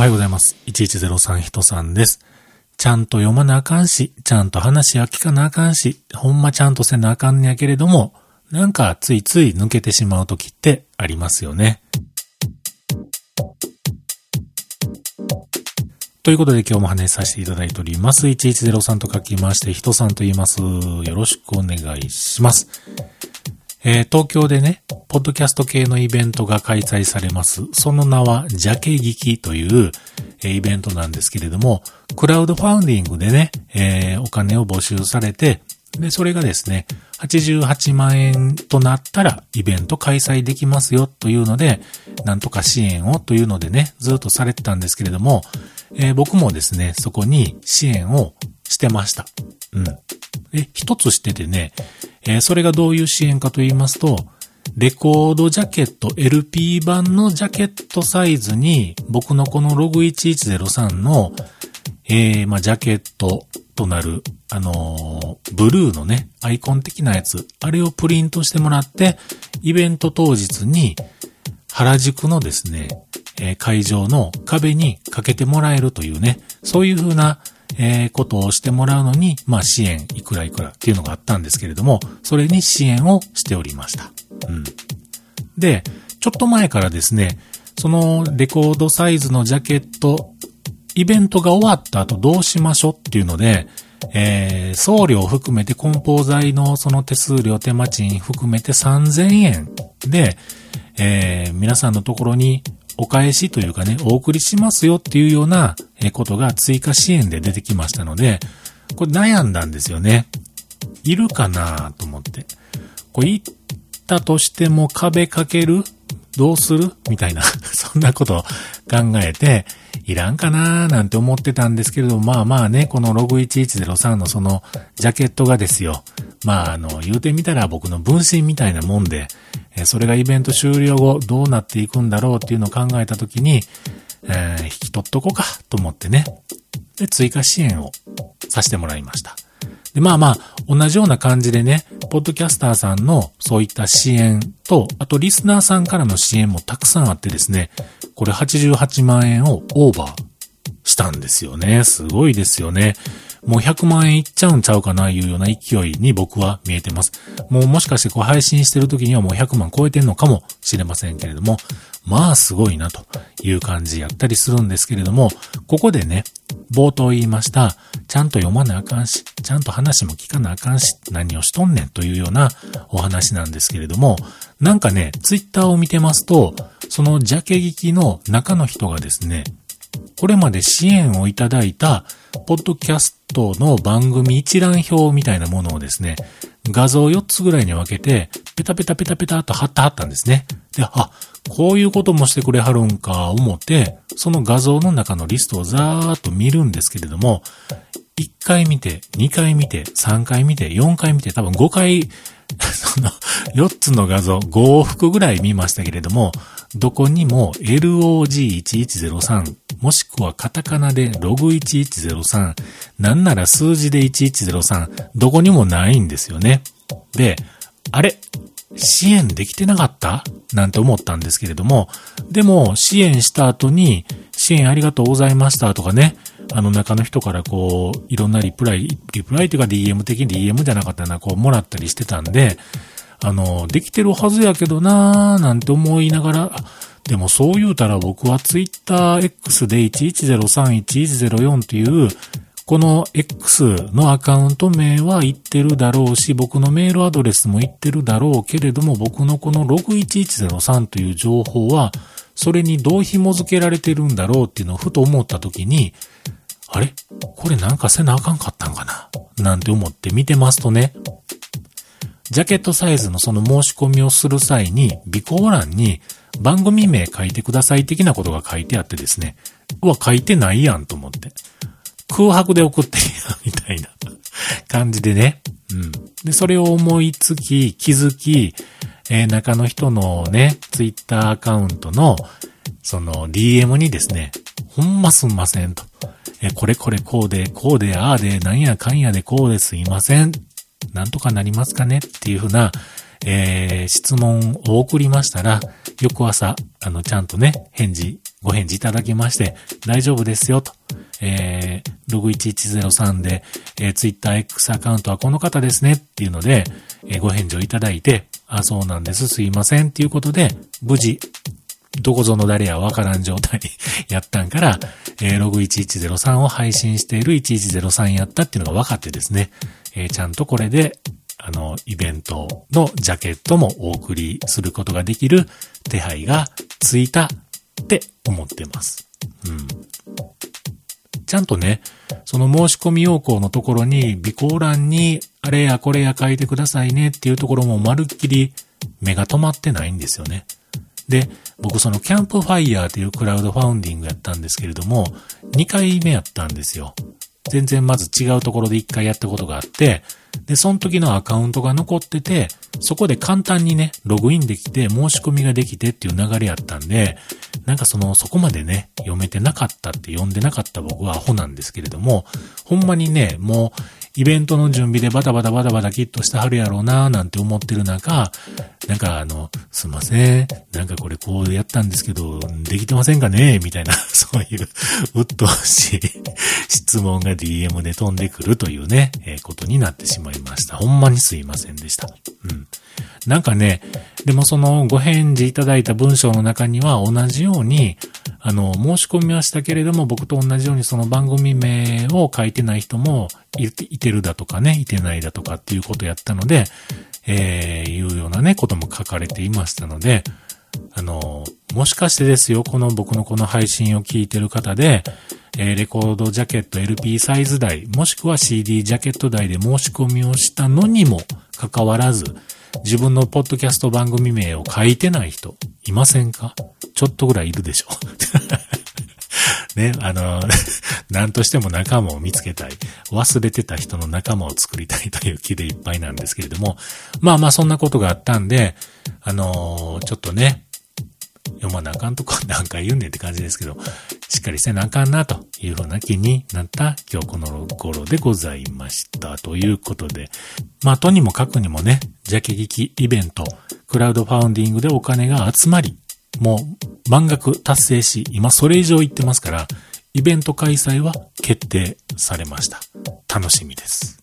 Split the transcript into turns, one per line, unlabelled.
おはようございます。1103人さんです。ちゃんと読まなあかんし、ちゃんと話は聞かなあかんし、ほんまちゃんとせなあかんねやけれども、なんかついつい抜けてしまう時ってありますよね。ということで今日も話させていただいております。1103と書きまして、人さんと言います。よろしくお願いします。えー東京でね、ポッドキャスト系のイベントが開催されます。その名は、ジャケ聞きという、えーイベントなんですけれども、クラウドファウンディングでね、えーお金を募集されて、で、それがですね、88万円となったらイベント開催できますよというので、なんとか支援をというのでね、ずっとされてたんですけれども、えー僕もですね、そこに支援をしてました。うん。で、一つしててね、えーそれがどういう支援かと言いますと、レコードジャケット、LP 版のジャケットサイズに、僕のこのログ1103の、えー、まあ、ジャケットとなる、あのーブルーのね、アイコン的なやつ、あれをプリントしてもらって、イベント当日に、原宿のですね、えー会場の壁にかけてもらえるというね、そういう風な、えーことをしてもらうのに、まあ支援いくらいくらっていうのがあったんですけれども、それに支援をしておりました。うん。で、ちょっと前からですね、そのレコードサイズのジャケット、イベントが終わった後どうしましょうっていうので、えー送料含めて梱包材のその手数料手間賃含めて3000円で、えー皆さんのところにお返しというかね、お送りしますよっていうようなことが追加支援で出てきましたので、これ悩んだんですよね。いるかなと思って。これ行ったとしても壁かけるどうする？みたいな、そんなことを考えて、いらんかななんて思ってたんですけれども、まあまあね、このログ1103のそのジャケットがですよ。まああの、言うてみたら僕の分身みたいなもんで、えそれがイベント終了後どうなっていくんだろうっていうのを考えたときに、えー引き取っとこうかと思ってね。で、追加支援をさせてもらいました。で、まあまあ、同じような感じでね、ポッドキャスターさんのそういった支援と、あとリスナーさんからの支援もたくさんあってですね、これ88万円をオーバーしたんですよね。すごいですよね。もう100万円いっちゃうんちゃうかないうような勢いに僕は見えてます。もうもしかしてこう配信してる時にはもう100万超えてんのかもしれませんけれども、まあすごいなという感じやったりするんですけれども、ここでね、冒頭言いました、ちゃんと読まなあかんし、ちゃんと話も聞かなあかんし、何をしとんねんというようなお話なんですけれども、なんかね、ツイッターを見てますと、そのジャケ聞きの中の人がですね、これまで支援をいただいた、ポッドキャストの番組一覧表みたいなものをですね、画像4つぐらいに分けて、ペタペタペタペタと貼って貼ったんですね。で、あ、こういうこともしてくれはるんか思って、その画像の中のリストをざーっと見るんですけれども、1回見て、2回見て、3回見て、4回見て、多分5回、その4つの画像、5往復ぐらい見ましたけれども、どこにも LOG1103、もしくはカタカナでログ1103、なんなら数字で1103、どこにもないんですよね。で、あれ支援できてなかった？なんて思ったんですけれども、でも支援した後に、支援ありがとうございましたとかね、あの中の人からこう、いろんなリプライ、リプライというか DM 的に DM じゃなかったな、こうもらったりしてたんで、あの、できてるはずやけどなーなんて思いながら、でもそう言うたら僕は TwitterX で11031104っていう、この X のアカウント名は言ってるだろうし、僕のメールアドレスも言ってるだろうけれども、僕のこのログ1103という情報は、それにどう紐付けられてるんだろうっていうのをふと思った時に、あれ？これなんかせなあかんかったんかな？なんて思って見てますとね、ジャケットサイズのその申し込みをする際に、備考欄に番組名書いてください的なことが書いてあってですね、うわ、書いてないやんと思って。空白で送ってるやんみたいな 感じでね。うん。で、それを思いつき、気づき、えー中の人のね、ツイッターアカウントの、その DM にですね、ほんますんませんと。えーこれこれこうで、こうで、ああで、なんやかんやでこうですいません。なんとかなりますかねっていうふうな、えー質問を送りましたら、翌朝、あの、ちゃんとね、返事ご返事いただきまして、大丈夫ですよと。えー、ログ1103で、えー、TwitterX アカウントはこの方ですねっていうので、えー、ご返事をいただいて、あ、そうなんです、すいませんっていうことで、無事、どこぞの誰やわからん状態 やったんから、えー、ログ1103を配信している1103やったっていうのが分かってですね、えー、ちゃんとこれで、あの、イベントのジャケットもお送りすることができる手配がついたって思ってます。うん。ちゃんとね、その申し込み要項のところに、備考欄に、あれやこれや書いてくださいねっていうところもまるっきり目が止まってないんですよね。で、僕そのキャンプファイヤーというクラウドファウンディングやったんですけれども、2回目やったんですよ。全然まず違うところで一回やったことがあって、で、その時のアカウントが残ってて、そこで簡単にね、ログインできて、申し込みができてっていう流れやったんで、なんかその、そこまでね、読めてなかったって読んでなかった僕はアホなんですけれども、ほんまにね、もう、イベントの準備でバタバタバタバタきっとしてはるやろうなーなんて思ってる中、なんかあの、すいません、なんかこれこうやったんですけど、できてませんかね？みたいな、そういう、うっとうしい質問が DM で飛んでくるというね、えー、ことになってしまいました。ほんまにすいませんでした。うん。なんかね、でもそのご返事いただいた文章の中には同じように、あの、申し込みはしたけれども、僕と同じようにその番組名を書いてない人もいてるだとかね、いてないだとかっていうことやったので、えー、いうようなね、ことも書かれていましたので、あの、もしかしてですよ、この僕のこの配信を聞いてる方で、えー、レコードジャケット LP サイズ台、もしくは CD ジャケット台で申し込みをしたのにもかかわらず、自分のポッドキャスト番組名を書いてない人、いませんか？ちょっとぐらいいるでしょ。ね、あの、何としても仲間を見つけたい。忘れてた人の仲間を作りたいという気でいっぱいなんですけれども、まあまあそんなことがあったんで、あのちょっとね、読まなあかんとこ何回言うねんって感じですけど、しっかりせなあかんなというふうな気になった今日この頃でございました。ということで、まあとにもかくにもね、ジャケ劇イベント、クラウドファウンディングでお金が集まり、もう満額達成し、今それ以上言ってますから、イベント開催は決定されました。楽しみです。